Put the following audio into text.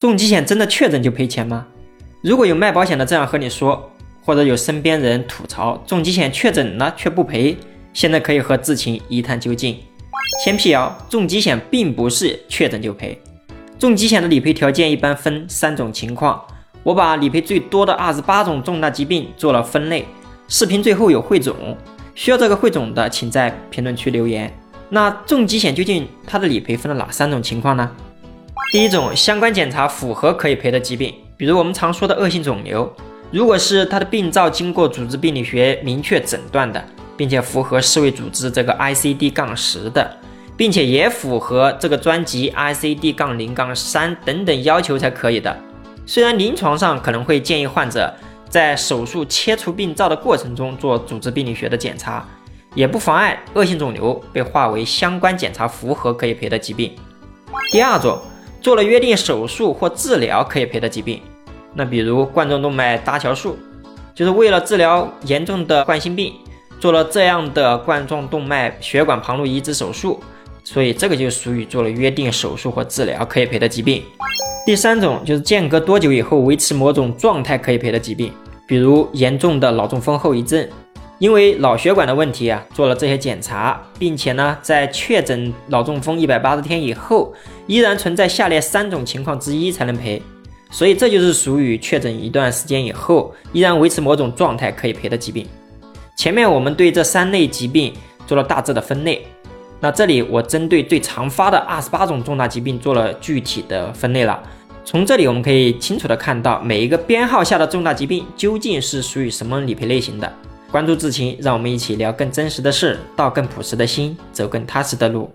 重疾险真的确诊就赔钱吗？如果有卖保险的这样和你说，或者有身边人吐槽重疾险确诊了却不赔，现在可以和志勤一探究竟。先辟谣，重疾险并不是确诊就赔。重疾险的理赔条件一般分三种情况，我把理赔最多的二十八种重大疾病做了分类。视频最后有汇总，需要这个汇总的，请在评论区留言。那重疾险究竟它的理赔分了哪三种情况呢？第一种，相关检查符合可以赔的疾病，比如我们常说的恶性肿瘤。如果是它的病灶经过组织病理学明确诊断的，并且符合世卫组织这个 ICD 杠十的，并且也符合这个专辑 ICD 杠零杠三等等要求才可以的。虽然临床上可能会建议患者在手术切除病灶的过程中做组织病理学的检查，也不妨碍恶性肿瘤被划为相关检查符合可以赔的疾病。第二种，做了约定手术或治疗可以赔的疾病。那比如冠状动脉搭桥术，就是为了治疗严重的冠心病，做了这样的冠状动脉血管旁路移植手术，所以这个就属于做了约定手术或治疗可以赔的疾病。第三种就是间隔多久以后维持某种状态可以赔的疾病，比如严重的脑中风后遗症，因为脑血管的问题啊，做了这些检查，并且呢，在确诊脑中风一百八十天以后，依然存在下列三种情况之一才能赔。所以这就是属于确诊一段时间以后依然维持某种状态可以赔的疾病。前面我们对这三类疾病做了大致的分类，那这里我针对最常发的二十八种重大疾病做了具体的分类了。从这里我们可以清楚的看到每一个编号下的重大疾病究竟是属于什么理赔类型的。关注志勤，让我们一起聊更真实的事，道更朴实的心，走更踏实的路。